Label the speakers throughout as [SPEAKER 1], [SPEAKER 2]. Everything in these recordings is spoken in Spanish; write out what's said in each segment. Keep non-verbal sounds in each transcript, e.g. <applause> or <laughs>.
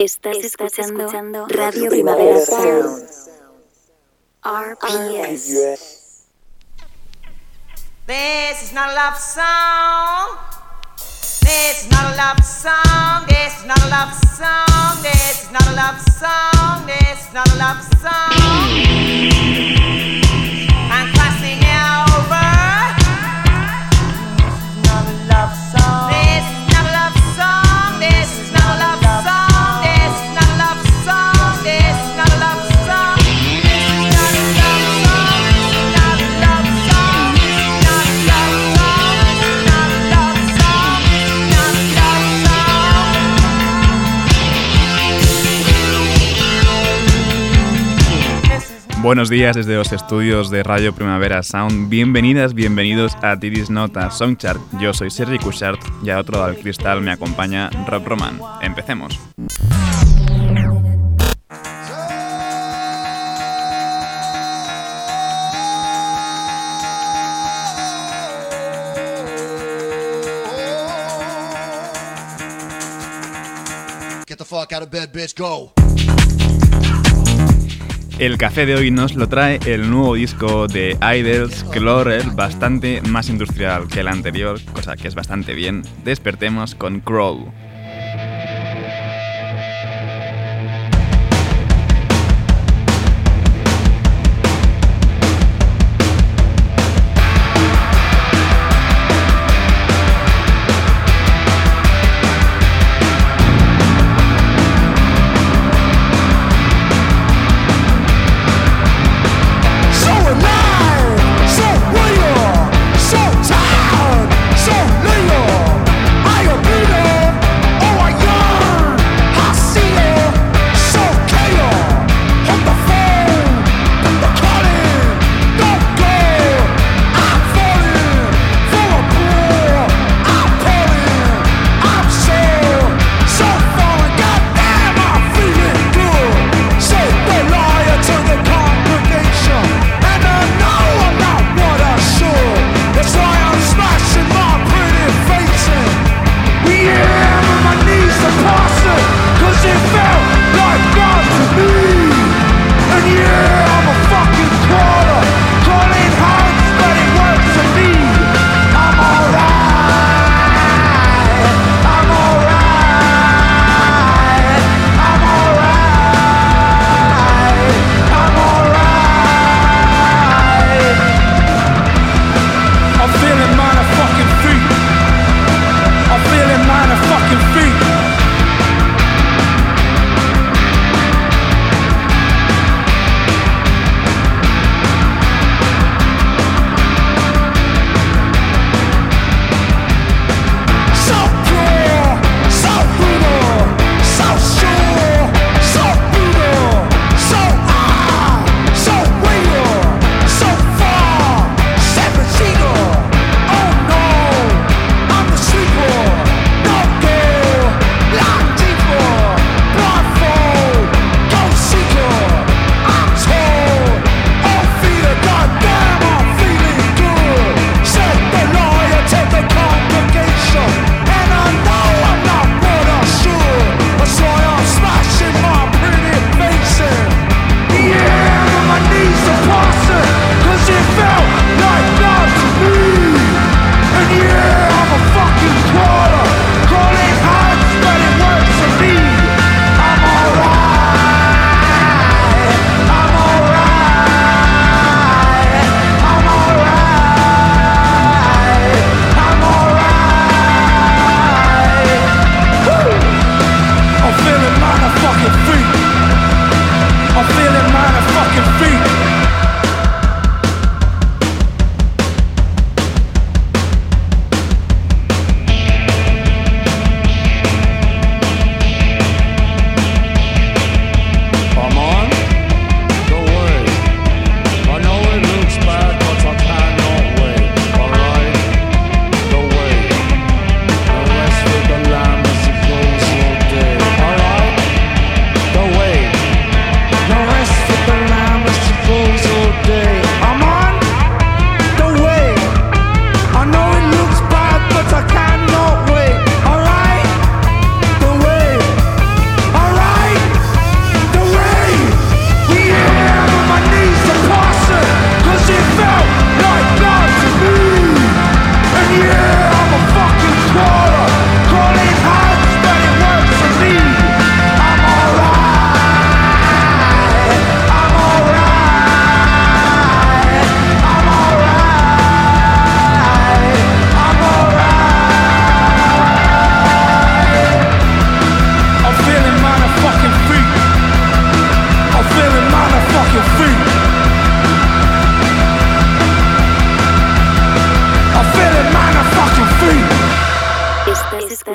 [SPEAKER 1] Estás, escuchando, Radio Primavera Sound. RPS.
[SPEAKER 2] This is not a love song. This is not a love song. This is not a love song. This is not a love song. This is not a love song.
[SPEAKER 3] Buenos días desde los estudios de Radio Primavera Sound. Bienvenidas, bienvenidos a Tiris Nota Songchart. Yo soy Sergi Cushart y a otro lado del cristal me acompaña Rob Roman. Empecemos. Get the fuck out of bed, bitch, go. El café de hoy nos lo trae el nuevo disco de Idols, Chlorel, bastante más industrial que el anterior, cosa que es bastante bien. Despertemos con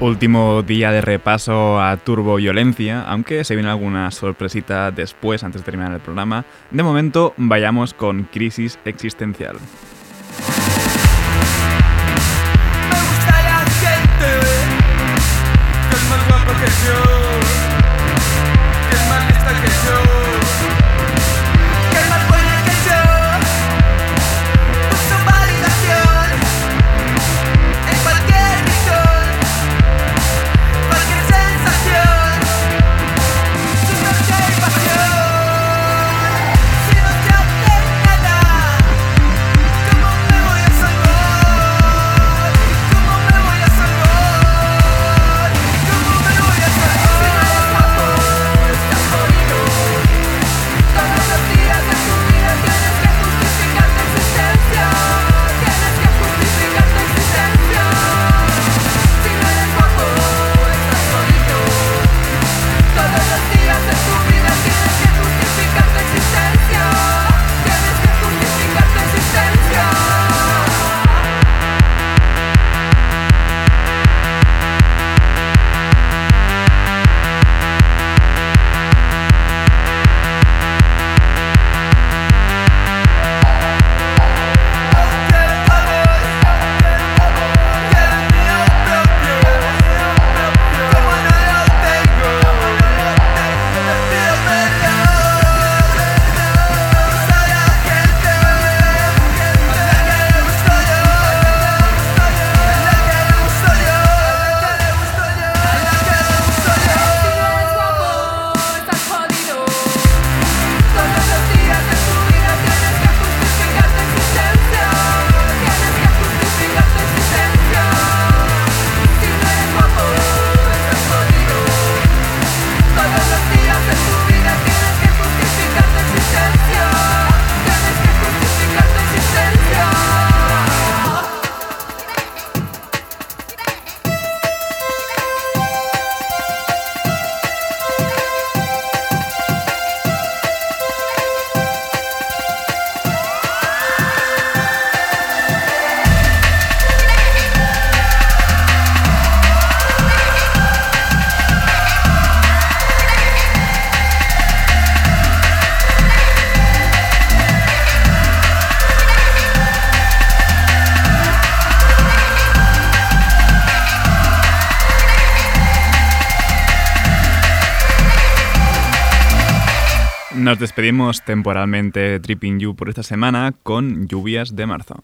[SPEAKER 4] Último día de repaso a Turbo Violencia, aunque se viene alguna sorpresita después, antes de terminar el programa. De momento, vayamos con Crisis Existencial. Nos despedimos temporalmente Tripping You por esta semana con lluvias de marzo.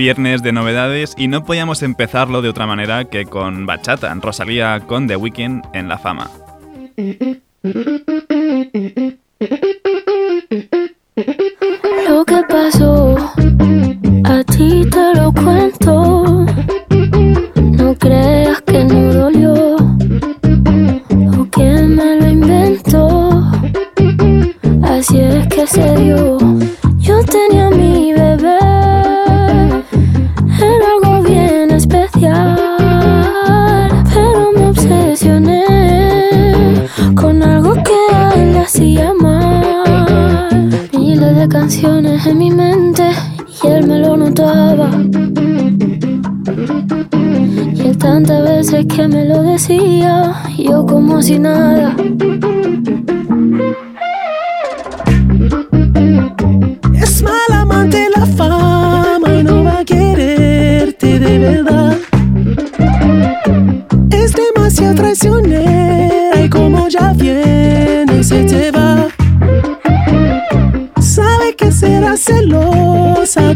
[SPEAKER 3] Viernes de novedades y no podíamos empezarlo de otra manera que con Bachata, Rosalía con The Weeknd en la fama.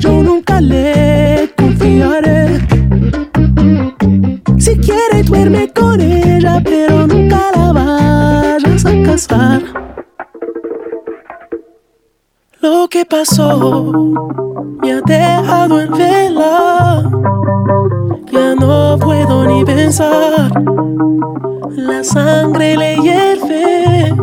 [SPEAKER 5] Yo
[SPEAKER 6] nunca le confiaré. Si quiere duerme con ella, pero nunca la vayas a casar. Lo que pasó me ha dejado en vela. Ya no puedo ni pensar. La sangre le hierve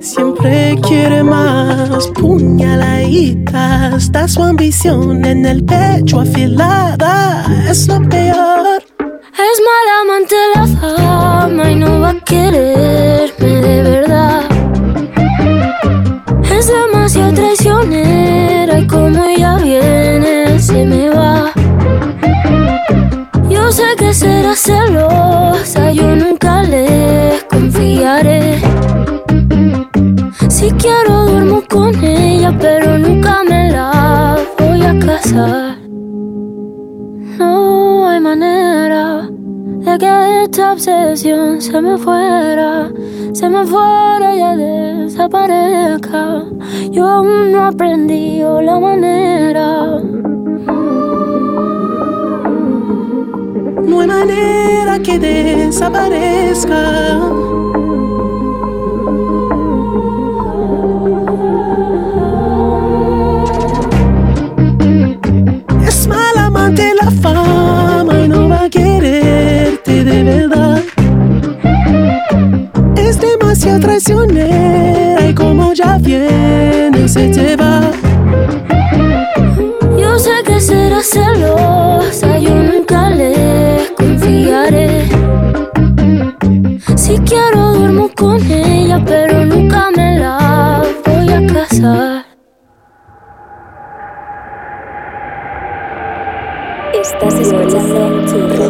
[SPEAKER 6] Siempre quiere más, puñaladita. Está su ambición en el pecho afilada. Es lo peor.
[SPEAKER 5] Es mala amante la fama y no va a quererme se me fuera, se me fuera y desaparezca. Yo aún no aprendí la manera.
[SPEAKER 6] No hay manera que desaparezca. Es demasiado traicionera y como ya viene se te va.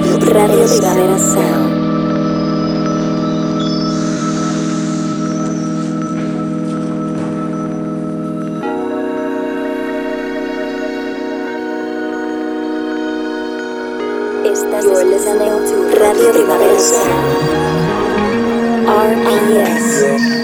[SPEAKER 1] Radio, Primavera Sound. Estás escuchando Radio Primavera Sound. RPS.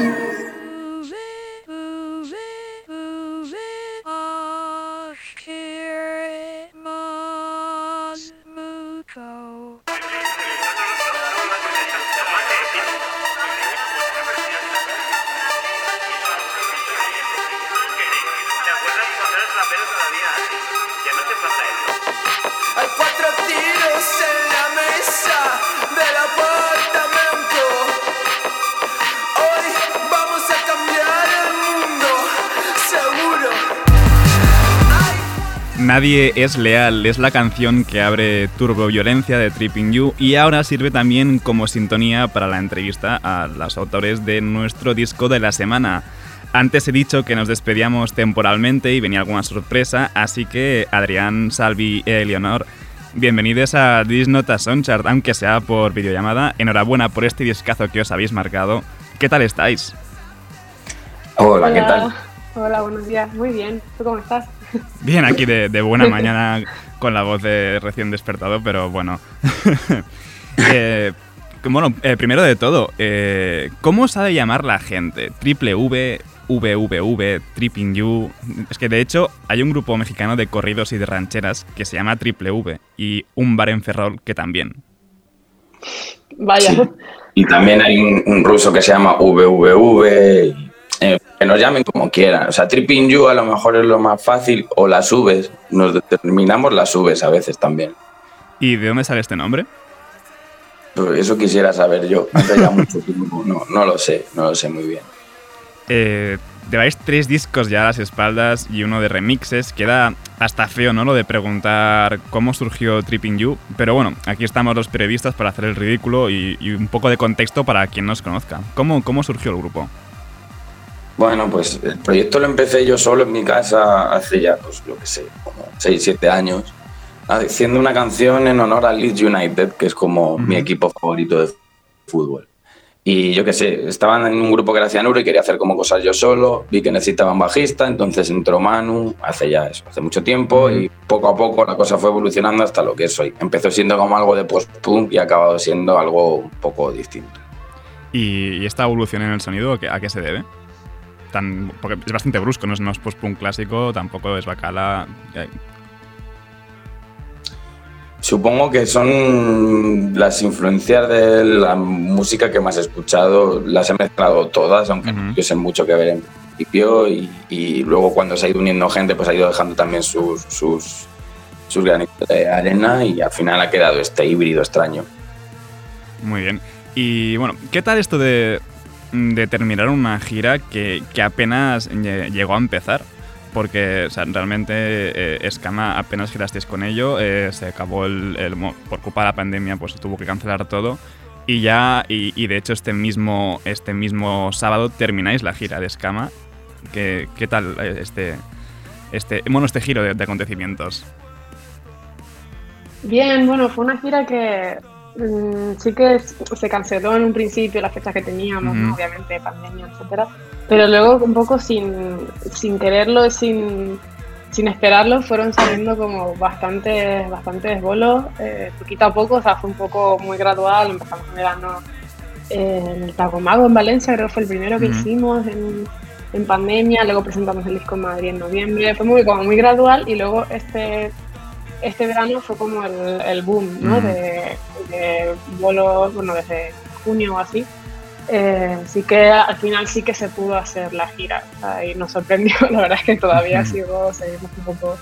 [SPEAKER 3] Nadie es leal es la canción que abre Turbo Violencia de Tripping You y ahora sirve también como sintonía para la entrevista a los autores de nuestro disco de la semana. Antes he dicho que nos despedíamos temporalmente y venía alguna sorpresa, así que Adrián, Salvi y Eleonor, bienvenidos a Disnota Soundchart, aunque sea por videollamada. Enhorabuena por este discazo que os habéis marcado. ¿Qué tal estáis?
[SPEAKER 7] Hola, ¿qué tal? Hola, buenos días. Muy bien. ¿Tú cómo estás?
[SPEAKER 3] Bien, aquí de, buena <laughs> mañana con la voz de recién despertado, pero bueno. <laughs> Eh, bueno, eh, primero de todo, eh, ¿cómo sabe llamar la gente? Triple V, VVV, Tripping You. Es que de hecho hay un grupo mexicano de corridos y de rancheras que se llama Triple V y un bar en Ferrol que también.
[SPEAKER 7] Vaya.
[SPEAKER 8] Y también hay un, ruso que se llama VVV. Eh, que nos llamen como quieran. O sea, Tripping You a lo mejor es lo más fácil o las subes. Nos determinamos las subes a veces también.
[SPEAKER 3] ¿Y de dónde sale este nombre?
[SPEAKER 8] Pues eso quisiera saber yo. Hace ya mucho <laughs> tiempo. No, no lo sé, no lo sé muy bien.
[SPEAKER 3] Eh, lleváis tres discos ya a las espaldas y uno de remixes. Queda hasta feo, ¿no? Lo de preguntar cómo surgió Tripping You. Pero bueno, aquí estamos los periodistas para hacer el ridículo y, un poco de contexto para quien nos conozca. ¿Cómo, ¿Cómo surgió el grupo?
[SPEAKER 8] Bueno, pues el proyecto lo empecé yo solo en mi casa hace ya, pues lo que sé, como 6, 7 años, haciendo una canción en honor al Leeds United, que es como mi equipo favorito de fútbol. Y yo qué sé, estaban en un grupo que era Cianuro y quería hacer como cosas yo solo. Vi que necesitaban bajista, entonces entró Manu hace ya eso, hace mucho tiempo. Y poco a poco la cosa fue evolucionando hasta lo que es hoy. Empezó siendo como algo de post-punk y ha acabado siendo algo un poco distinto.
[SPEAKER 3] ¿Y, esta evolución en el sonido a qué se debe? Tan, porque es bastante brusco, no es, no es post-punk clásico, tampoco es bacala.
[SPEAKER 8] Supongo que son las influencias de la música que más he escuchado, las he mezclado todas, aunque no tuviesen mucho que ver en principio, y, luego cuando se ha ido uniendo gente, pues ha ido dejando también sus, sus, sus granitos de arena y al final ha quedado este híbrido extraño.
[SPEAKER 3] Muy bien. Y bueno, ¿qué tal esto de, de terminar una gira que, que apenas llegó a empezar? porque realmente eh, Escama apenas girasteis con ello, eh, se acabó el, por culpa de la pandemia, pues tuvo que cancelar todo y ya, y, de hecho este mismo, este mismo sábado termináis la gira de Escama. ¿Qué, qué tal eh, este, este, bueno, este giro de, acontecimientos?
[SPEAKER 7] Bien, bueno, fue una gira que mm, sí que se canceló en un principio las fechas que teníamos, obviamente pandemia, etcétera. Pero luego un poco sin, sin quererlo, sin, sin esperarlo, fueron saliendo como bastantes, bastantes bolos, eh, poquito a poco, o sea, fue un poco muy gradual, empezamos en verano en el Tagomago en Valencia, creo que fue el primero que hicimos en, en, pandemia, luego presentamos el disco en Madrid en noviembre, fue muy, como muy gradual y luego este, este verano fue como el, el boom, ¿no? de, de bolos, bueno, desde junio o así, eh, sí que al final sí que se pudo hacer la gira y nos sorprendió, <laughs> la verdad es que todavía sigo, seguimos un poco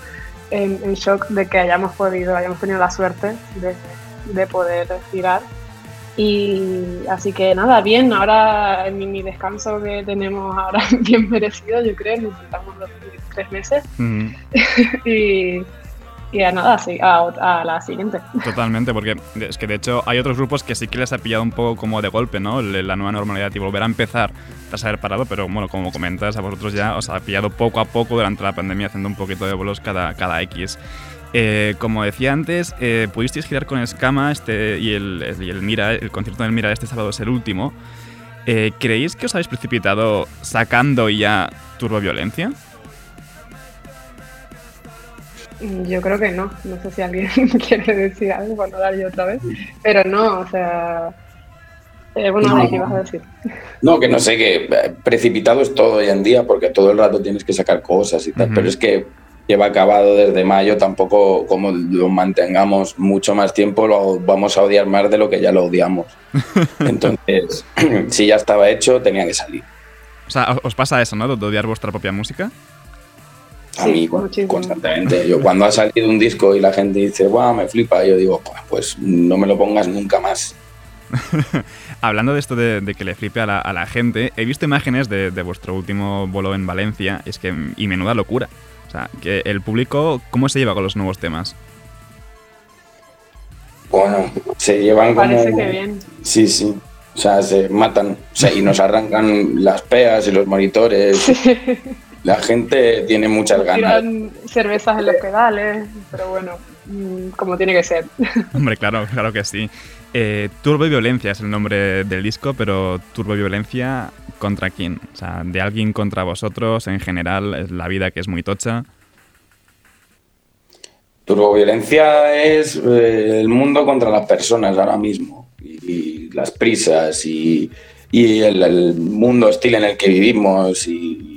[SPEAKER 7] en, shock de que hayamos podido, hayamos tenido la suerte de, de, poder girar. Y así que nada, bien, ahora en mi, descanso que tenemos ahora <laughs> bien merecido, yo creo, necesitamos los tres meses. <laughs> y a nada, a, la siguiente.
[SPEAKER 3] Totalmente, porque es que de hecho hay otros grupos que sí que les ha pillado un poco como de golpe, ¿no? La nueva normalidad y volver a empezar tras haber parado, pero bueno, como comentas, a vosotros ya os ha pillado poco a poco durante la pandemia haciendo un poquito de bolos cada, cada X. Eh, como decía antes, eh, pudisteis girar con Escama este, y, el, el Mira, el concierto del Mira este sábado es el último. Eh, ¿Creéis que os habéis precipitado sacando ya Turboviolencia?
[SPEAKER 7] Yo creo que no. No sé si alguien <laughs> quiere decir algo cuando dar yo otra vez. Pero no, o sea. Eh, bueno, no, ¿qué ibas a decir?
[SPEAKER 8] No, que no sé, que eh, precipitado es todo hoy en día porque todo el rato tienes que sacar cosas y tal. Pero es que lleva acabado desde mayo, tampoco como lo mantengamos mucho más tiempo, lo vamos a odiar más de lo que ya lo odiamos. <laughs> Entonces, <clears throat> si ya estaba hecho, tenía que salir.
[SPEAKER 3] O sea, ¿os pasa eso, no? De odiar vuestra propia música?
[SPEAKER 8] A mí constantemente. Yo cuando ha salido un disco y la gente dice, wow, me flipa, yo digo, pues no me lo pongas nunca más. <laughs>
[SPEAKER 3] Hablando de esto de, que le flipe a la, gente, he visto imágenes de, vuestro último bolo en Valencia, es que, y menuda locura. O sea, que el público, ¿cómo se lleva con los nuevos temas?
[SPEAKER 8] Bueno, se llevan como...
[SPEAKER 7] Parece que bien.
[SPEAKER 8] Sí, sí. O sea, se matan. O sea, y nos <laughs> arrancan las peas y los monitores. <laughs> La gente tiene muchas ganas.
[SPEAKER 7] Tiran cervezas en los pedales, pero bueno, mm, como tiene que ser. <laughs>
[SPEAKER 3] Hombre, claro, claro que sí. Eh, Turbo y Violencia es el nombre del disco, pero Turbo y Violencia contra quién? O sea, de alguien contra vosotros, en general, es la vida que es muy tocha.
[SPEAKER 8] Turboviolencia es eh, el mundo contra las personas ahora mismo. Y, y las prisas y, y el, el mundo hostil en el que vivimos y,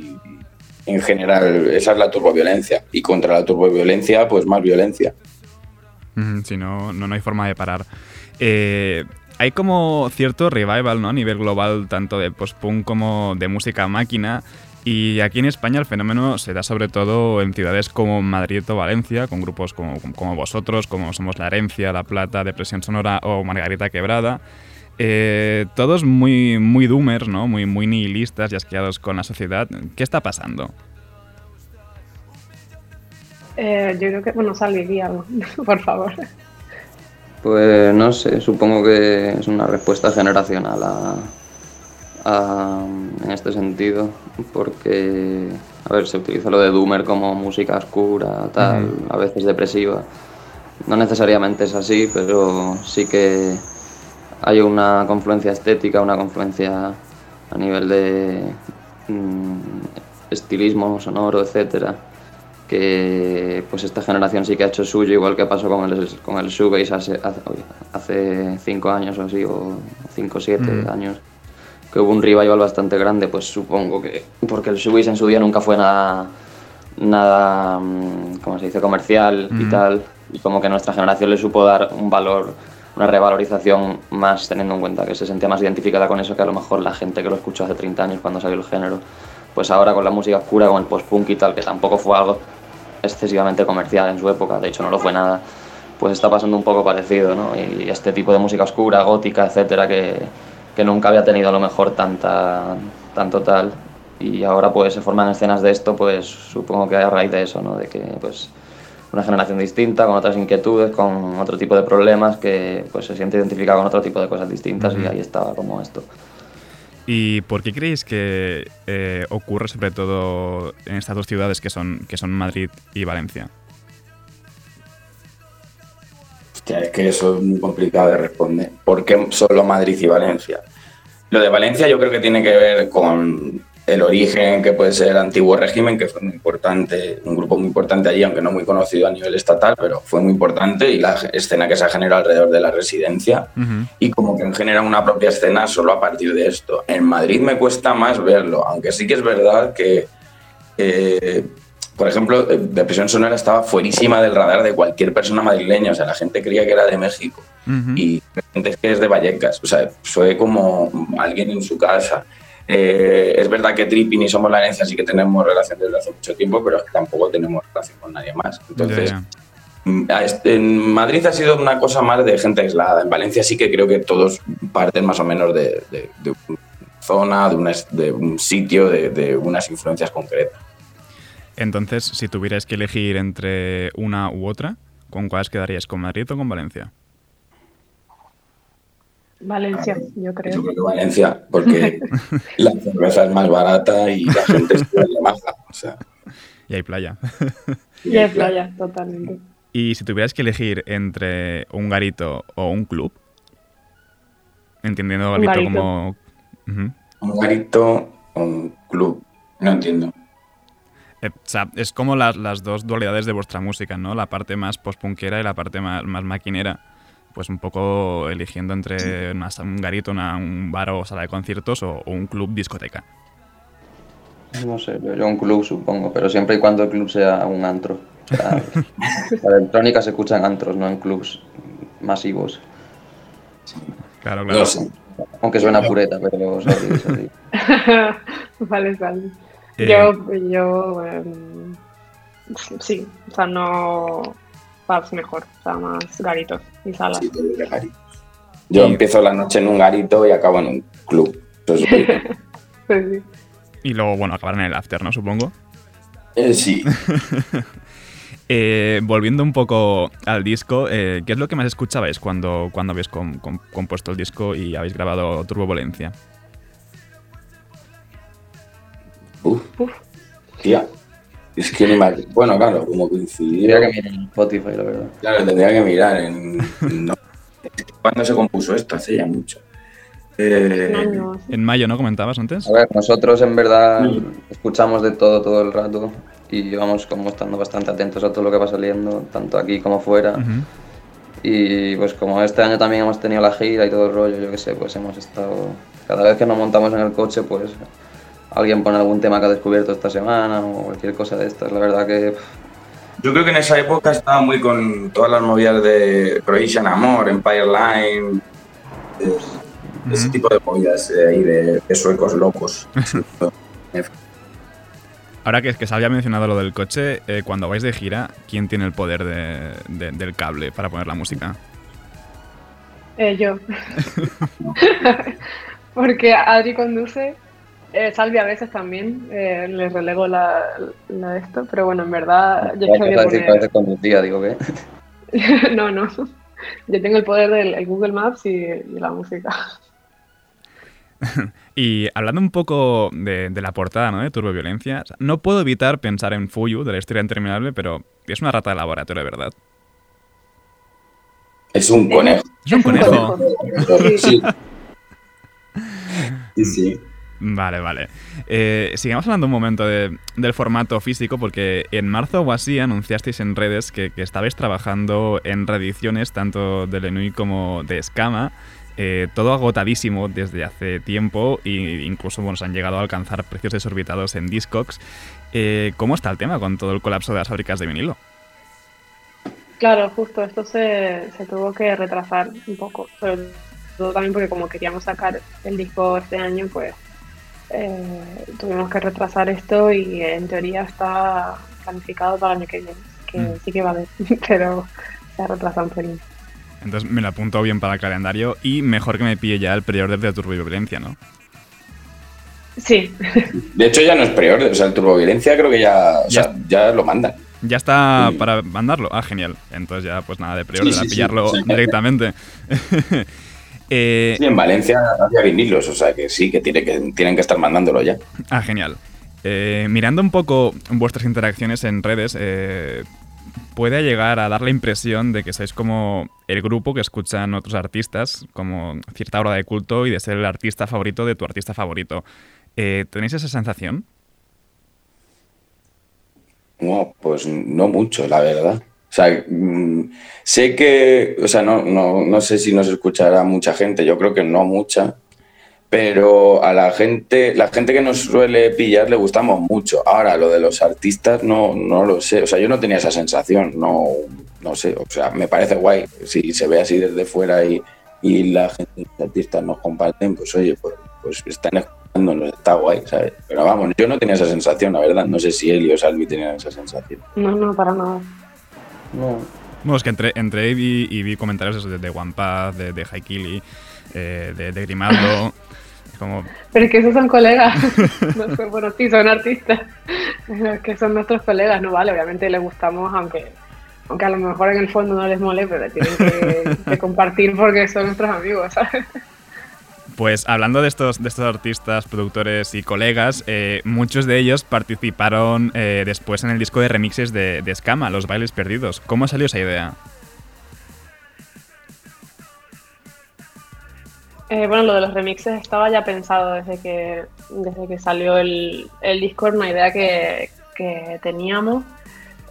[SPEAKER 8] en general esa es la turboviolencia. Y contra la turboviolencia, pues más violencia.
[SPEAKER 3] Mm, Si no, no, no hay forma de parar. Eh, hay como cierto revival ¿no? a nivel global, tanto de post-punk como de música máquina. Y aquí en España el fenómeno se da sobre todo en ciudades como Madrid o Valencia, con grupos como, como vosotros, como somos La Herencia, La Plata, Depresión Sonora o Margarita Quebrada. Eh, todos muy, muy doomers, ¿no? muy, muy nihilistas y asqueados con la sociedad. ¿Qué está pasando?
[SPEAKER 7] Eh, yo creo que, bueno, saliría algo, <laughs> por favor.
[SPEAKER 9] Pues no sé, supongo que es una respuesta generacional a, a- en este sentido, porque, a ver, se utiliza lo de Doomer como música oscura, tal, a veces depresiva. No necesariamente es así, pero sí que hay una confluencia estética, una confluencia a nivel de mm, estilismo sonoro, etcétera, que pues esta generación sí que ha hecho suyo, igual que pasó con el, con el shoegaze hace, hace, cinco años o así, o cinco o siete
[SPEAKER 3] Mm.
[SPEAKER 9] años, que hubo un revival bastante grande, pues supongo que porque el shoegaze en su día nunca fue nada, nada, mm, ¿cómo se dice?, comercial y tal, y como que nuestra generación le supo dar un valor, una revalorización más teniendo en cuenta que se sentía más identificada con eso que a lo mejor la gente que lo escuchó hace 30 años cuando salió el género. Pues ahora con la música oscura, con el post-punk y tal, que tampoco fue algo excesivamente comercial en su época, de hecho no lo fue nada, pues está pasando un poco parecido, ¿no? Y este tipo de música oscura, gótica, etcétera, que, que nunca había tenido a lo mejor tanta, tanto tal. Y ahora pues se forman escenas de esto, pues supongo que a raíz de eso, ¿no? De que pues una generación distinta, con otras inquietudes, con otro tipo de problemas, que pues se siente identificada con otro tipo de cosas distintas y ahí estaba como esto.
[SPEAKER 3] ¿Y por qué creéis que eh, ocurre sobre todo en estas dos ciudades que son, que son Madrid y Valencia?
[SPEAKER 8] Hostia, es que eso es muy complicado de responder. ¿Por qué solo Madrid y Valencia? Lo de Valencia yo creo que tiene que ver con el origen que puede ser el antiguo régimen, que fue muy importante, un grupo muy importante allí, aunque no muy conocido a nivel estatal, pero fue muy importante, y la escena que se ha generado alrededor de la residencia,
[SPEAKER 3] Ujú.
[SPEAKER 8] y como que genera una propia escena solo a partir de esto. En Madrid me cuesta más verlo, aunque sí que es verdad que, eh, por ejemplo, Depresión Sonora estaba fuerísima del radar de cualquier persona madrileña, o sea, la gente creía que era de México
[SPEAKER 3] Ujú.
[SPEAKER 8] y de repente es que es de Vallecas, o sea, fue como alguien en su casa. Eh, es verdad que Tripping y Somos la Herencia sí que tenemos relación desde hace mucho tiempo, pero es que tampoco tenemos relación con nadie más. Entonces. Mm, este- En Madrid ha sido una cosa más de gente aislada. En Valencia sí que creo que todos parten más o menos de, de- de una zona, de, una de un sitio, de, unas influencias concretas.
[SPEAKER 3] Entonces, si tuvierais que elegir entre una u otra, ¿con cuáles quedaríais? ¿Con Madrid o con Valencia?
[SPEAKER 7] Valencia, yo
[SPEAKER 8] Yo
[SPEAKER 7] creo.
[SPEAKER 8] creo que Valencia, porque <laughs> la cerveza es más barata y la gente es igual de maja. O sea,
[SPEAKER 3] Y hay playa.
[SPEAKER 7] Y hay playa, totalmente.
[SPEAKER 3] y si tuvierais que elegir entre un garito o un club, entendiendo
[SPEAKER 7] Un
[SPEAKER 3] garito,
[SPEAKER 7] garito.
[SPEAKER 3] como...
[SPEAKER 8] Un garito o un club. No entiendo.
[SPEAKER 3] Eh, o sea, es como las, las dos dualidades de vuestra música, ¿no? La parte más postpunkera y la parte más, más maquinera. Pues un poco eligiendo entre una- un garito, una- un bar o sala de conciertos o, o un club discoteca.
[SPEAKER 9] No sé, yo, yo un club supongo, pero siempre y cuando el club sea un antro. <laughs> La electrónica se escucha en antros, no en clubs masivos.
[SPEAKER 3] Claro, claro.
[SPEAKER 8] No sé.
[SPEAKER 9] Aunque suena pureta, pero sorry, sorry. <laughs>
[SPEAKER 7] vale, vale.
[SPEAKER 3] Eh,
[SPEAKER 7] Yo, yo em, sí, o sea, no pubs mejor, o sea, más garitos y salas.
[SPEAKER 8] Sí, yo empiezo la noche en un garito y acabo en un club. Eso es rico. <laughs>
[SPEAKER 7] Pues sí.
[SPEAKER 3] Y luego, bueno, acabar en el after, ¿no? Supongo.
[SPEAKER 8] Eh, sí. <laughs>
[SPEAKER 3] Eh, volviendo un poco al disco, eh, ¿qué es lo que más escuchabais cuando, cuando habéis com- com- compuesto el disco y habéis grabado Turbovolencia?
[SPEAKER 8] Uf. Tía. Es que ni me... Bueno, claro, como coincidió...
[SPEAKER 9] Tendría que mirar en Spotify, la verdad.
[SPEAKER 8] Claro, tendría que mirar en... <laughs> no. ¿Cuándo se compuso esto? Hace ya mucho. Eh.
[SPEAKER 3] En mayo, ¿no? ¿Comentabas antes?
[SPEAKER 9] A ver, nosotros en verdad
[SPEAKER 8] Mm.
[SPEAKER 9] escuchamos de todo todo el rato y vamos como estando bastante atentos a todo lo que va saliendo, tanto aquí como fuera. Y pues como este año también hemos tenido la gira y todo el rollo, yo qué sé, pues hemos estado... Cada vez que nos montamos en el coche, pues alguien pone algún tema que ha descubierto esta semana o cualquier cosa de estas. La verdad que
[SPEAKER 8] Yo creo que en esa época estaba muy con todas las movidas de Croatian Amor, Empire Line, eh, ese tipo de movidas eh, ahí de, de suecos locos. <laughs>
[SPEAKER 3] Ahora que, que se había mencionado lo del coche, eh, cuando vais de gira, ¿quién tiene el poder de- de- del cable para poner la música?
[SPEAKER 7] Eh, yo. <laughs> <laughs> Porque Adri conduce, eh, Salvi a veces también, eh, le relego la, la de esto, pero bueno, en verdad yo
[SPEAKER 9] decir que a
[SPEAKER 7] poner...
[SPEAKER 9] conducía, digo que... <laughs>
[SPEAKER 7] no, no. Yo tengo el poder del el Google Maps y, y la música. <laughs>
[SPEAKER 3] Y hablando un poco de, de la portada, ¿no? De Turboviolencia, no puedo evitar pensar en Fuyu, de la historia interminable, pero es una rata de laboratorio, ¿verdad?
[SPEAKER 8] Es un conejo.
[SPEAKER 3] Es un conejo. <laughs>
[SPEAKER 8] Sí. Sí, sí.
[SPEAKER 3] Vale, vale. Eh, sigamos hablando un momento de- del formato físico, porque en marzo o así anunciasteis en redes que, que estabais trabajando en reediciones tanto de Lenui como de Escama. eh, todo agotadísimo desde hace tiempo e incluso bueno, se han llegado a alcanzar precios desorbitados en Discogs. Eh, ¿Cómo está el tema con todo el colapso de las fábricas de vinilo?
[SPEAKER 7] Claro, justo, esto se, se tuvo que retrasar un poco, sobre todo también porque como queríamos sacar el disco este año, pues eh, tuvimos que retrasar esto y en teoría está planificado para el año que viene, que
[SPEAKER 3] Mm.
[SPEAKER 7] sí que va a haber, <laughs> pero se ha retrasado un pelín.
[SPEAKER 3] Entonces me lo apunto bien para el calendario y mejor que me pille ya el pre-order de Turboviolencia, ¿no?
[SPEAKER 7] Sí,
[SPEAKER 8] De hecho, ya no es peor. O sea, el Turboviolencia creo que ya, o
[SPEAKER 3] Ya-
[SPEAKER 8] sea, ya lo mandan.
[SPEAKER 3] ¿Ya está
[SPEAKER 8] Sí.
[SPEAKER 3] para mandarlo? Ah, genial. Entonces ya pues nada de pre-order,
[SPEAKER 8] Sí, sí,
[SPEAKER 3] a
[SPEAKER 8] sí.
[SPEAKER 3] pillarlo
[SPEAKER 8] Sí.
[SPEAKER 3] directamente. <laughs> Eh,
[SPEAKER 8] Sí, en Valencia había vinilos, o sea que sí, que, tiene que tienen que estar mandándolo ya.
[SPEAKER 3] Ah, genial. Eh, mirando un poco vuestras interacciones en redes, eh, puede llegar a dar la impresión de que sois como el grupo que escuchan otros artistas, como cierta hora de culto y de ser el artista favorito de tu artista favorito. Eh, ¿Tenéis esa sensación?
[SPEAKER 8] No, pues no mucho, la verdad. O sea, mm, sé que, o sea, no, no, no sé si nos escuchará mucha gente, yo creo que no mucha, pero a la gente, la gente que nos suele pillar le gustamos mucho. Ahora, lo de los artistas no, no lo sé, o sea, yo no tenía esa sensación, no, no sé, o sea, me parece guay. Si se ve así desde fuera y, y la gente, los artistas nos comparten, pues oye, pues, pues están escuchándonos, está guay, ¿sabes? Pero vamos, yo no tenía esa sensación, la verdad, no sé si él y Salvi tenían esa sensación.
[SPEAKER 7] no, no, para nada.
[SPEAKER 9] No,
[SPEAKER 3] Bueno, es que entré y, vi, y vi comentarios de, de One Path, de, de Haikili, eh, de, de Grimaldo. <laughs> como,
[SPEAKER 7] Pero es que esos son colegas. <laughs> No sé, bueno, sí, son artistas. Pero es que son nuestros colegas, no vale. Obviamente les gustamos, aunque aunque a lo mejor en el fondo no les mole, pero tienen que, que <laughs> compartir porque son nuestros amigos, ¿sabes?
[SPEAKER 3] Pues hablando de estos, de estos artistas, productores y colegas, eh, muchos de ellos participaron eh, después en el disco de remixes de, de Escama, Los Bailes Perdidos. ¿Cómo salió esa idea?
[SPEAKER 7] Eh, bueno, lo de los remixes estaba ya pensado desde que, desde que salió el, el Discord, una idea que, que teníamos.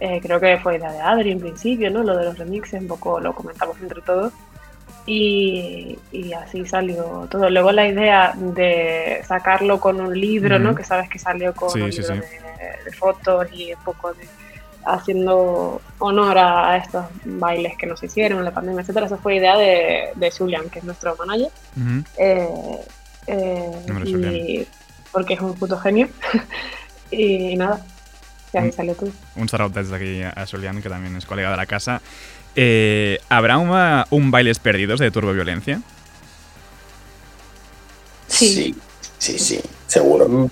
[SPEAKER 7] Eh, creo que fue idea de Adri en principio, ¿no? Lo de los remixes, un poco lo comentamos entre todos. Y, y así salió todo. Luego la idea de sacarlo con un libro, ¿no? Que sabes que salió con
[SPEAKER 3] Sí,
[SPEAKER 7] un
[SPEAKER 3] sí,
[SPEAKER 7] libro
[SPEAKER 3] sí.
[SPEAKER 7] De, de fotos y un poco de haciendo honor a, estos bailes que nos hicieron la pandemia, etcétera. Esa fue idea de, de Julian, que es nuestro manager. Eh, eh, y- porque es un puto genio. <laughs> y nada, y así salió todo.
[SPEAKER 3] Un shout desde aquí a Solian, que también es colega de la casa. Eh, ¿Habrá una- un Bailes Perdidos de Turboviolencia?
[SPEAKER 7] Sí.
[SPEAKER 8] sí, sí, sí, seguro.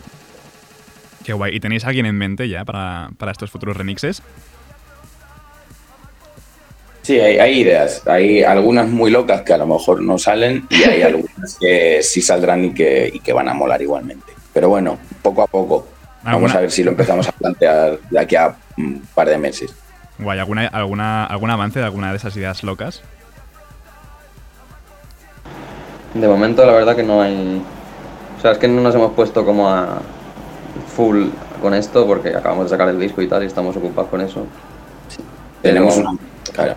[SPEAKER 3] Qué guay. ¿Y tenéis a alguien en mente ya para, para estos futuros remixes?
[SPEAKER 8] Sí, hay, hay, ideas. Hay algunas muy locas que a lo mejor no salen y hay <laughs> algunas que sí saldrán y que, y que van a molar igualmente. Pero bueno, poco a poco. Vamos a ver si lo empezamos a plantear de aquí a un par de meses.
[SPEAKER 3] Guay, ¿alguna, alguna, ¿algún avance de alguna de esas ideas locas?
[SPEAKER 9] De momento la verdad que no hay... O sea, es que no nos hemos puesto como a full con esto porque acabamos de sacar el disco y tal y estamos ocupados con eso.
[SPEAKER 8] Sí. Tenemos, una, claro,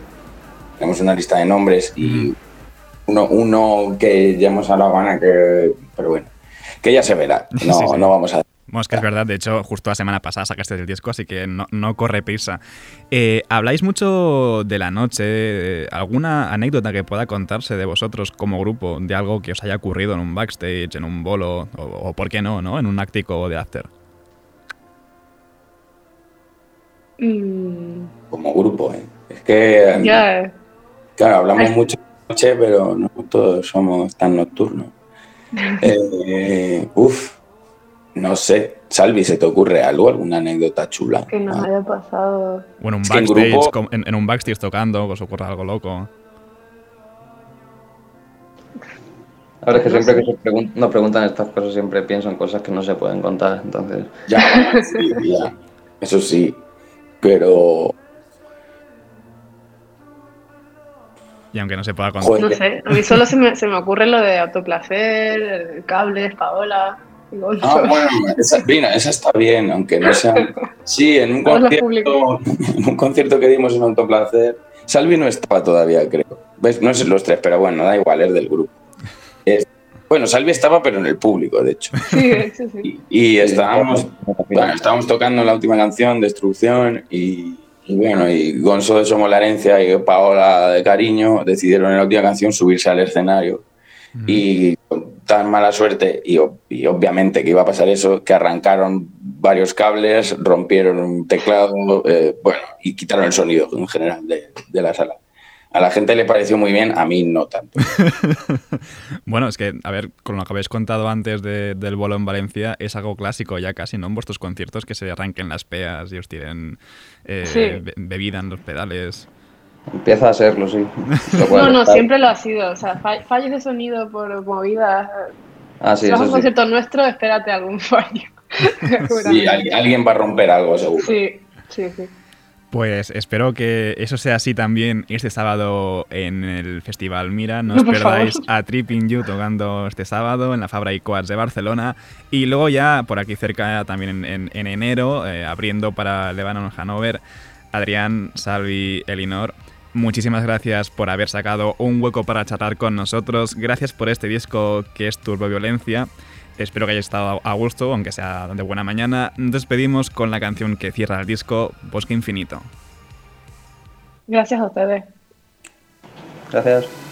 [SPEAKER 8] tenemos una lista de nombres y uno, uno que ya hemos hablado con que... Pero bueno, que ya se verá. <laughs> No, sí, sí. no vamos a
[SPEAKER 3] bueno, es que es verdad, de hecho, justo la semana pasada sacaste el disco, así que no, no corre prisa. Eh, Habláis mucho de la noche, ¿alguna anécdota que pueda contarse de vosotros como grupo, de algo que os haya ocurrido en un backstage, en un bolo, o, o por qué no, ¿no? En un áctico de after.
[SPEAKER 8] Mm. Como grupo, ¿eh? Es que...
[SPEAKER 7] Yeah.
[SPEAKER 8] Claro, hablamos mucho de la noche, pero no todos somos tan nocturnos. Eh, uf, no sé, Salvi, ¿se te ocurre algo? ¿Alguna anécdota chula?
[SPEAKER 7] Que nos ah. haya pasado.
[SPEAKER 3] Bueno, un backstage, en, grupo... en, en, un backstage tocando, que os ocurra algo loco.
[SPEAKER 9] Ahora es que siempre que se pregun nos preguntan estas cosas, siempre pienso en cosas que no se pueden contar, entonces...
[SPEAKER 8] Ya, sí, ya. Eso sí, pero...
[SPEAKER 3] Y aunque no se pueda contar...
[SPEAKER 7] No sé, a mí solo se me, se me ocurre lo de autoplacer, cables, Paola...
[SPEAKER 8] Ah, bueno, esa, mira, esa está bien, aunque no sea. Sí, en un, <laughs> concierto, en un concierto que dimos en Autoplacer, Salvi no estaba todavía, creo. ¿Ves? No es los tres, pero bueno, da igual, es del grupo. Es, bueno, Salvi estaba, pero en el público, de hecho.
[SPEAKER 7] Sí, sí, sí.
[SPEAKER 8] Y, y estábamos, bueno, estábamos tocando la última canción, Destrucción, y, y bueno, y Gonzo de Somos la Herencia y Paola de Cariño decidieron en la última canción subirse al escenario. Mm. Y tan mala suerte y, y, obviamente que iba a pasar eso, que arrancaron varios cables, rompieron un teclado, eh, bueno, y quitaron el sonido en general de, de, la sala. A la gente le pareció muy bien, a mí no tanto. <laughs>
[SPEAKER 3] bueno, es que, a ver, con lo que habéis contado antes de, del bolo en Valencia, es algo clásico ya casi, ¿no? En vuestros conciertos que se arranquen las peas y os tiren eh, sí. bebida en los pedales.
[SPEAKER 9] Empieza a serlo, sí. <laughs>
[SPEAKER 7] no, no, siempre lo ha sido. O sea, fallos de sonido por movidas.
[SPEAKER 9] Ah, sí,
[SPEAKER 7] si vas a un
[SPEAKER 9] sí.
[SPEAKER 7] concierto nuestro, espérate algún <laughs> fallo.
[SPEAKER 8] sí, alguien va a romper algo, seguro.
[SPEAKER 7] Sí, sí, sí.
[SPEAKER 3] Pues espero que eso sea así también este sábado en el Festival Mira. No <laughs> os perdáis a Tripping You tocando este sábado en la Fabra y Coats de Barcelona. Y luego ya por aquí cerca, también en, en, en enero, eh, abriendo para Lebanon Hanover, Adrián, Salvi, Elinor. Muchísimas gracias por haber sacado un hueco para charlar con nosotros. Gracias por este disco que es Turbo Violencia. Espero que hayáis estado a gusto, aunque sea de buena mañana. Nos despedimos con la canción que cierra el disco, Bosque Infinito.
[SPEAKER 7] Gracias a ustedes.
[SPEAKER 9] Gracias.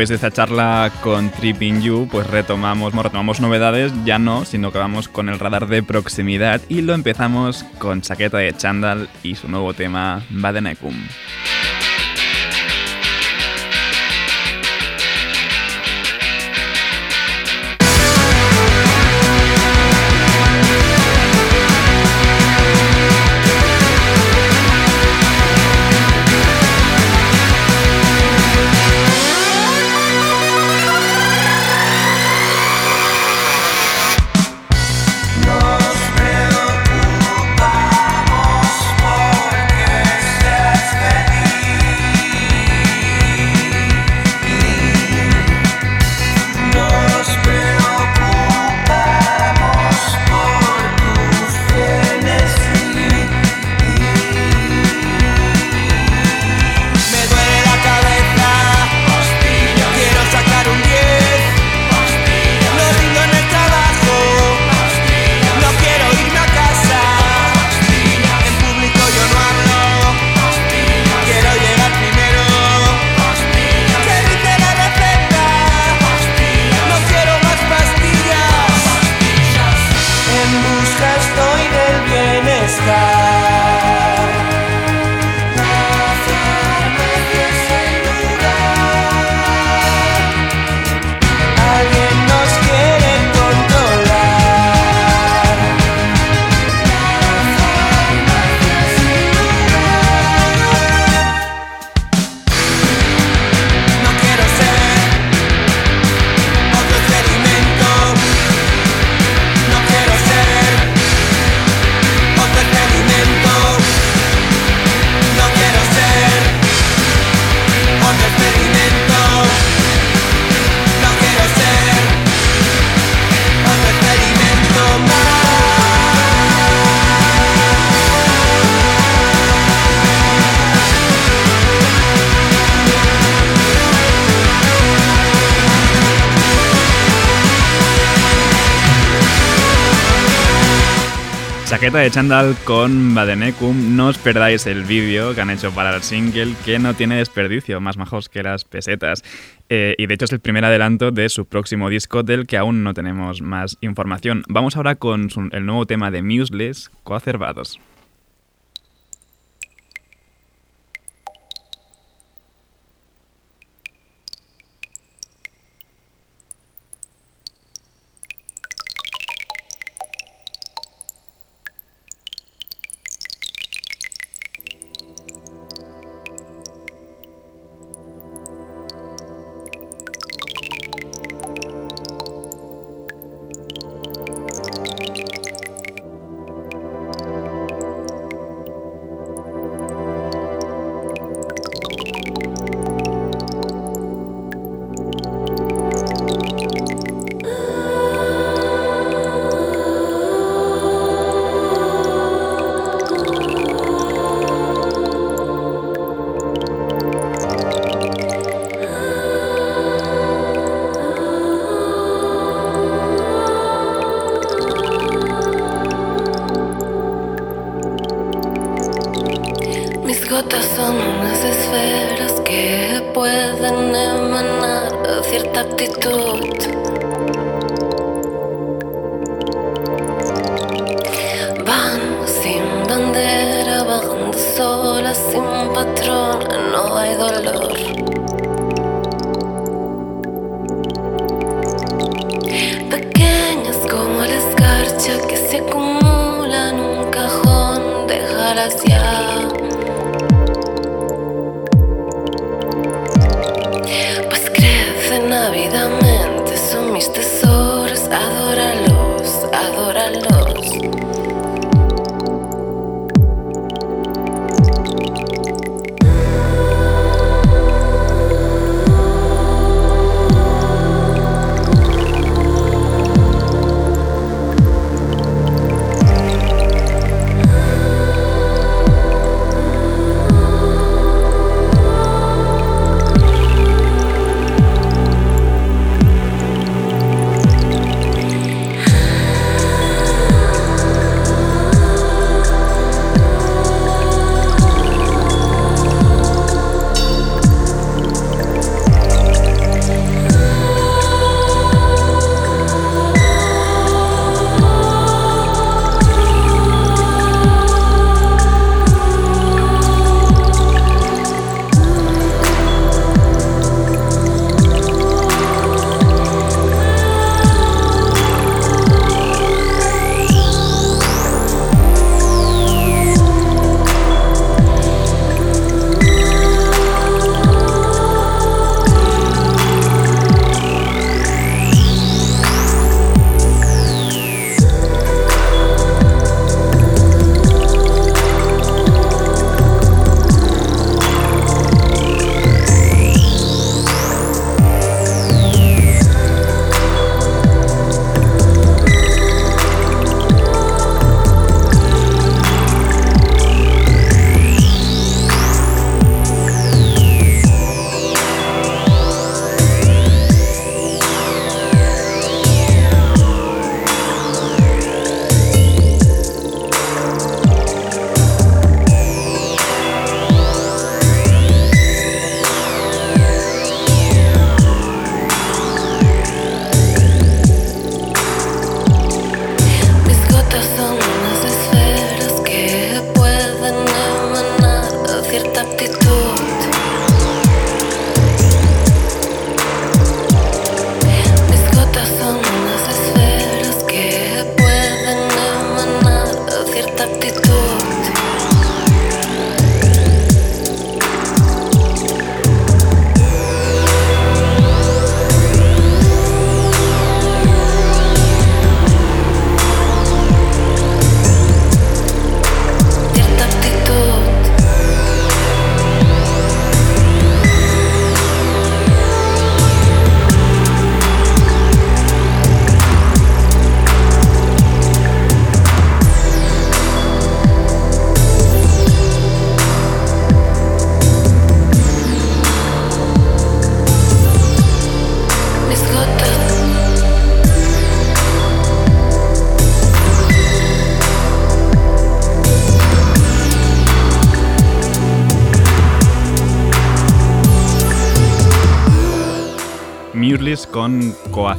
[SPEAKER 10] Después de esta charla con Tripping You, pues retomamos, retomamos novedades, ya no, sino que vamos con el radar de proximidad y lo empezamos con Chaqueta de Chandal y su nuevo tema Badenecum. Chaqueta de Chandal con Badenecum. No os perdáis el vídeo que han hecho para el single, que no tiene desperdicio, más majos que las pesetas. Eh, y de hecho es el primer adelanto de su próximo disco, del que aún no tenemos más información. Vamos ahora con el nuevo tema de Museless, Coacervados.
[SPEAKER 3] cierta actitud.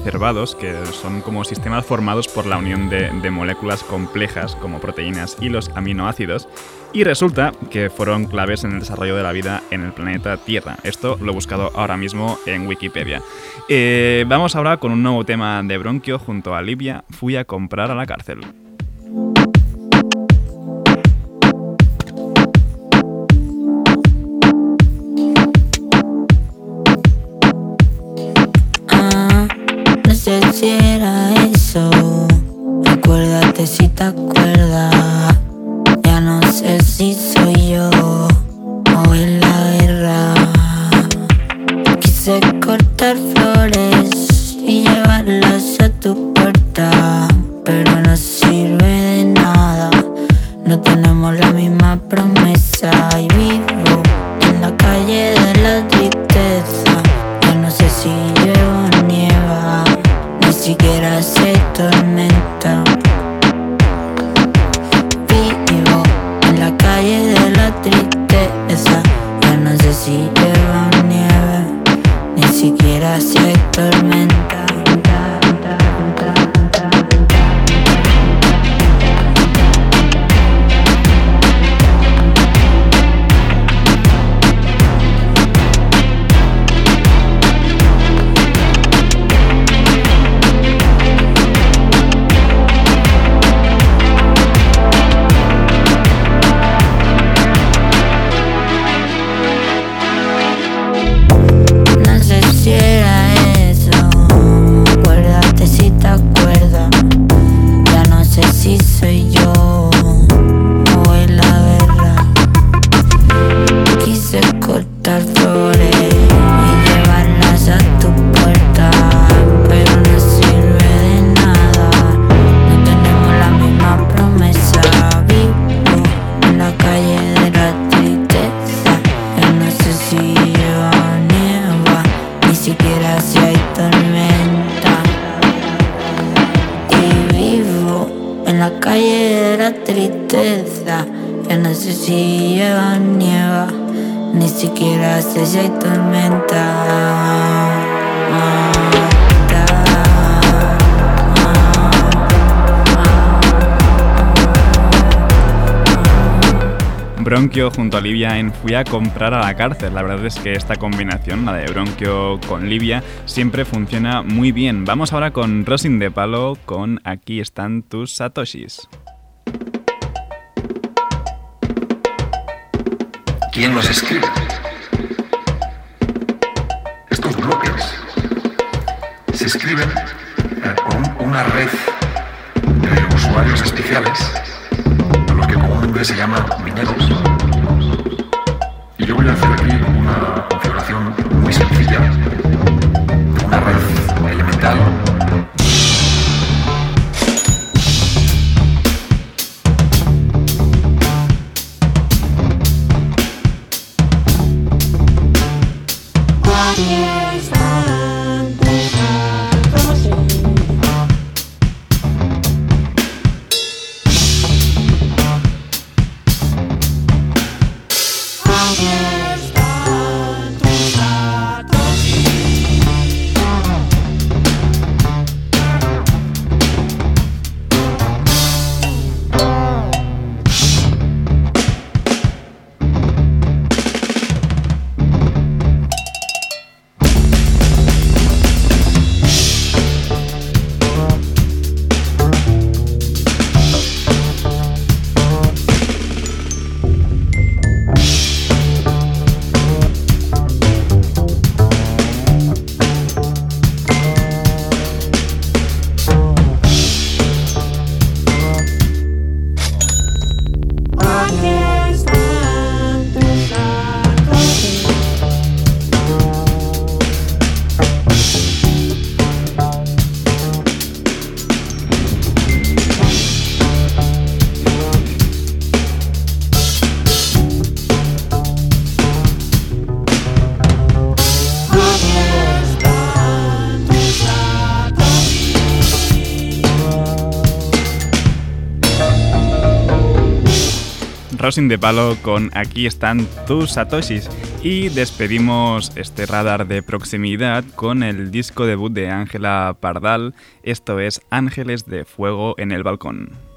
[SPEAKER 3] Que son como sistemas formados por la unión de, de moléculas complejas como proteínas y los aminoácidos, y resulta que fueron claves en el desarrollo de la vida en el planeta Tierra. Esto lo he buscado ahora mismo en Wikipedia. Eh, vamos ahora con un nuevo tema de Bronquio junto a Libia. Fui a comprar a la cárcel.
[SPEAKER 11] Pero no sirve de nada. No tenemos la misma promesa y vivo en la calle de la tristeza. Fui a comprar a la cárcel. La verdad es que esta combinación, la de Bronquio con Livia, siempre funciona muy bien. Vamos ahora con Rosin de Palo con Aquí están tus satoshis. ¿Quién los escribe? Estos bloques se escriben eh, con una red de usuarios especiales, a los que comúnmente se llaman mineros. Yo voy a hacer aquí Rosin de Palo con Aquí están tus satoshis. Y despedimos este radar de proximidad con el disco debut de Ángela Pardal, esto es Ángeles de Fuego en el Balcón.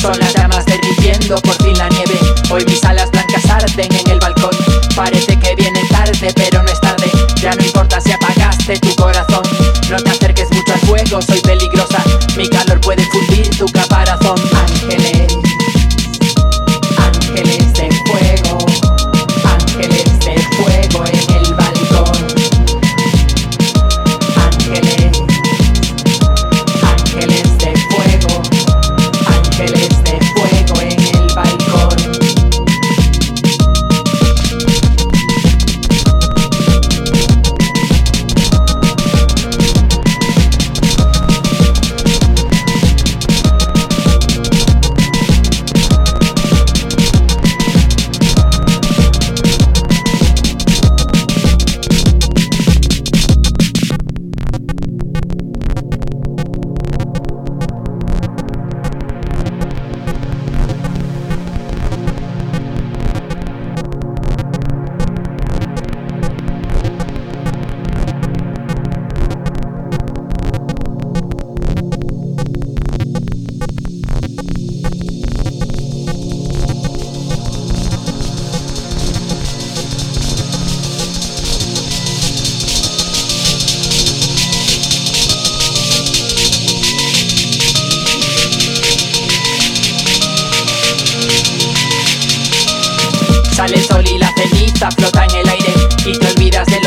[SPEAKER 11] Son las llamas
[SPEAKER 3] derritiendo por fin la nieve. Hoy mis alas blancas arden en el balcón. Parece que viene tarde pero no es tarde. Ya no importa si apagaste tu corazón. No te acerques mucho al fuego, soy peligrosa.
[SPEAKER 12] Mi calor puede fundir tu caparazón.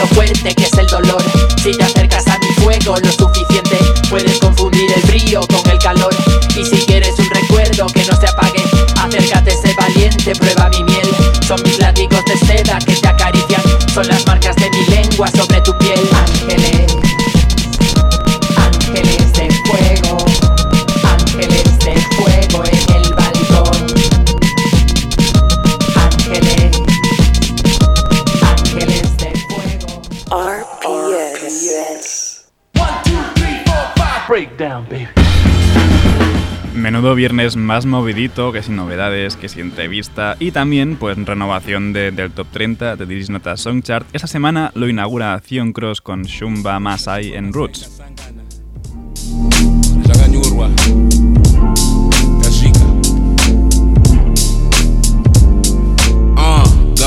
[SPEAKER 12] fuerte que es el dolor. Si te acercas a mi fuego lo suficiente, puedes confundir el frío con el calor. Y si quieres un recuerdo que
[SPEAKER 3] no se apague, acércate, sé valiente, prueba mi
[SPEAKER 13] miel. Son mis látigos de seda que te acarician, son las marcas de mi lengua sobre tu piel. Viernes más movidito, que sin novedades, que sin entrevista y también pues renovación del top 30 de Diris Nota Song Chart. Esta semana lo inaugura Zion Cross con Shumba Masai en Roots.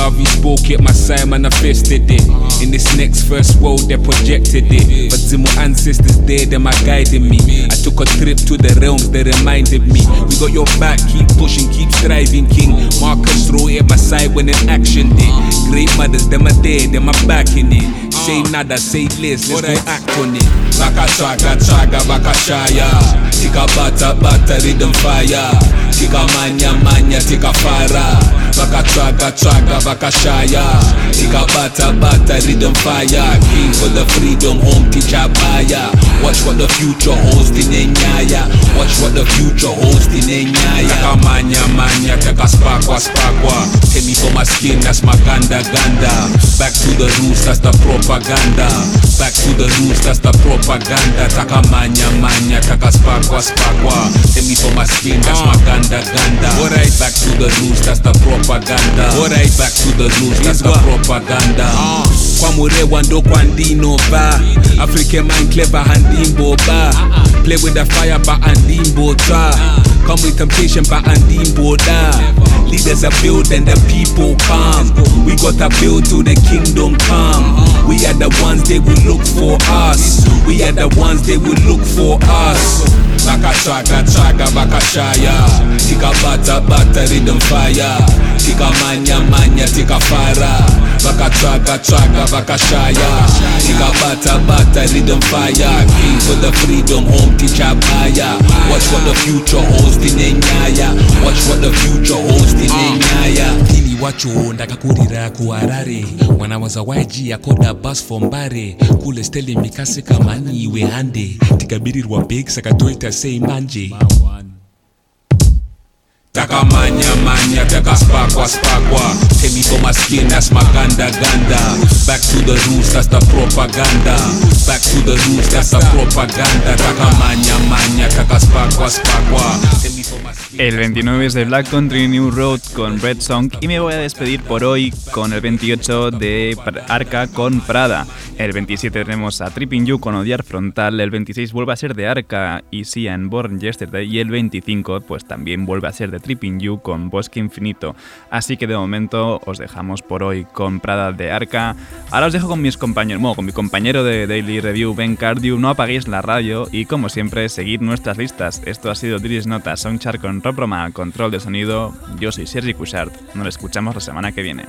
[SPEAKER 13] Garvey spoke it, my side manifested it. In this next first world, they projected it. But my ancestors there, them are guiding me. I took a trip to the realms, they reminded me. We got your back, keep pushing, keep striving, king. Marcus throw it my side when in action did. Great mothers, them are there, them are back in it. Say nada, say less, let's go act on it. Baka traga, traga, baka shaya. Tika bata, bata, rhythm fire. Tika manya, manya, tika fara Baka traga, traga, baka shaya. Tika bata, bata, rhythm fire. King for the freedom, home teacher baya Watch what the future holds in Enyaya. Watch what the future holds in Enyaya. Taka manya, manya, taka spakwa, spakwa. Take me for my skin, that's my ganda, ganda. Back to the roots, that's the propaganda. Back to the roots, that's the propaganda. Taka manya, manya, taka spakwa, spakwa Take me for my skin, that's my ganda, ganda. Alright, back to the roots, that's the propaganda. Alright, back to the roots, that's the propaganda. Ah. Kwa murewa ndo kwa ndino ba. African man clever handimbo ba. Ah, ah. Play with the fire ba andimbo tra Come with temptation ba andimbo da Leaders are built and the people come. We gotta build to the kingdom come. We are the ones they will look for us. We are the ones they will look for us. Baka traga traga baka Tika bata bata rhythm fire. Tika manya manya tika fara. Baka traga traga baka Tika bata rhythm fire. King for the freedom home teacher baya Watch what the future holds in
[SPEAKER 14] Ili wacho ndakakurira kuharare. Mwana waza yakoda akoda bus for mbare. Kule steli mikase kamani iwe hande. Tikabirirwa big sakatoita sei manje
[SPEAKER 13] Taka manya manya, taka spakwa spakwa. For my skin, that's my ganda ganda. Back to the roots, that's the propaganda. Back to the roots, that's the propaganda. Taka manya manya, taka spakwa spakwa.
[SPEAKER 3] El 29 es de Black Country New Road con Red Song y me voy a despedir por hoy con el 28 de Arca con Prada. El 27 tenemos a Tripping You con Odiar Frontal, el 26 vuelve a ser de Arca y Sia en Born Yesterday y el 25 pues también vuelve a ser de Tripping You con Bosque Infinito. Así que de momento os dejamos por hoy con Prada de Arca. Ahora os dejo con mis compañeros, con mi compañero de Daily Review Ben Cardew, no apaguéis la radio y como siempre seguid nuestras listas. Esto ha sido Diris Nota Soundchart con Rob Roma control de sonido. Yo soy Sergi Cushart. Nos escuchamos la semana que viene.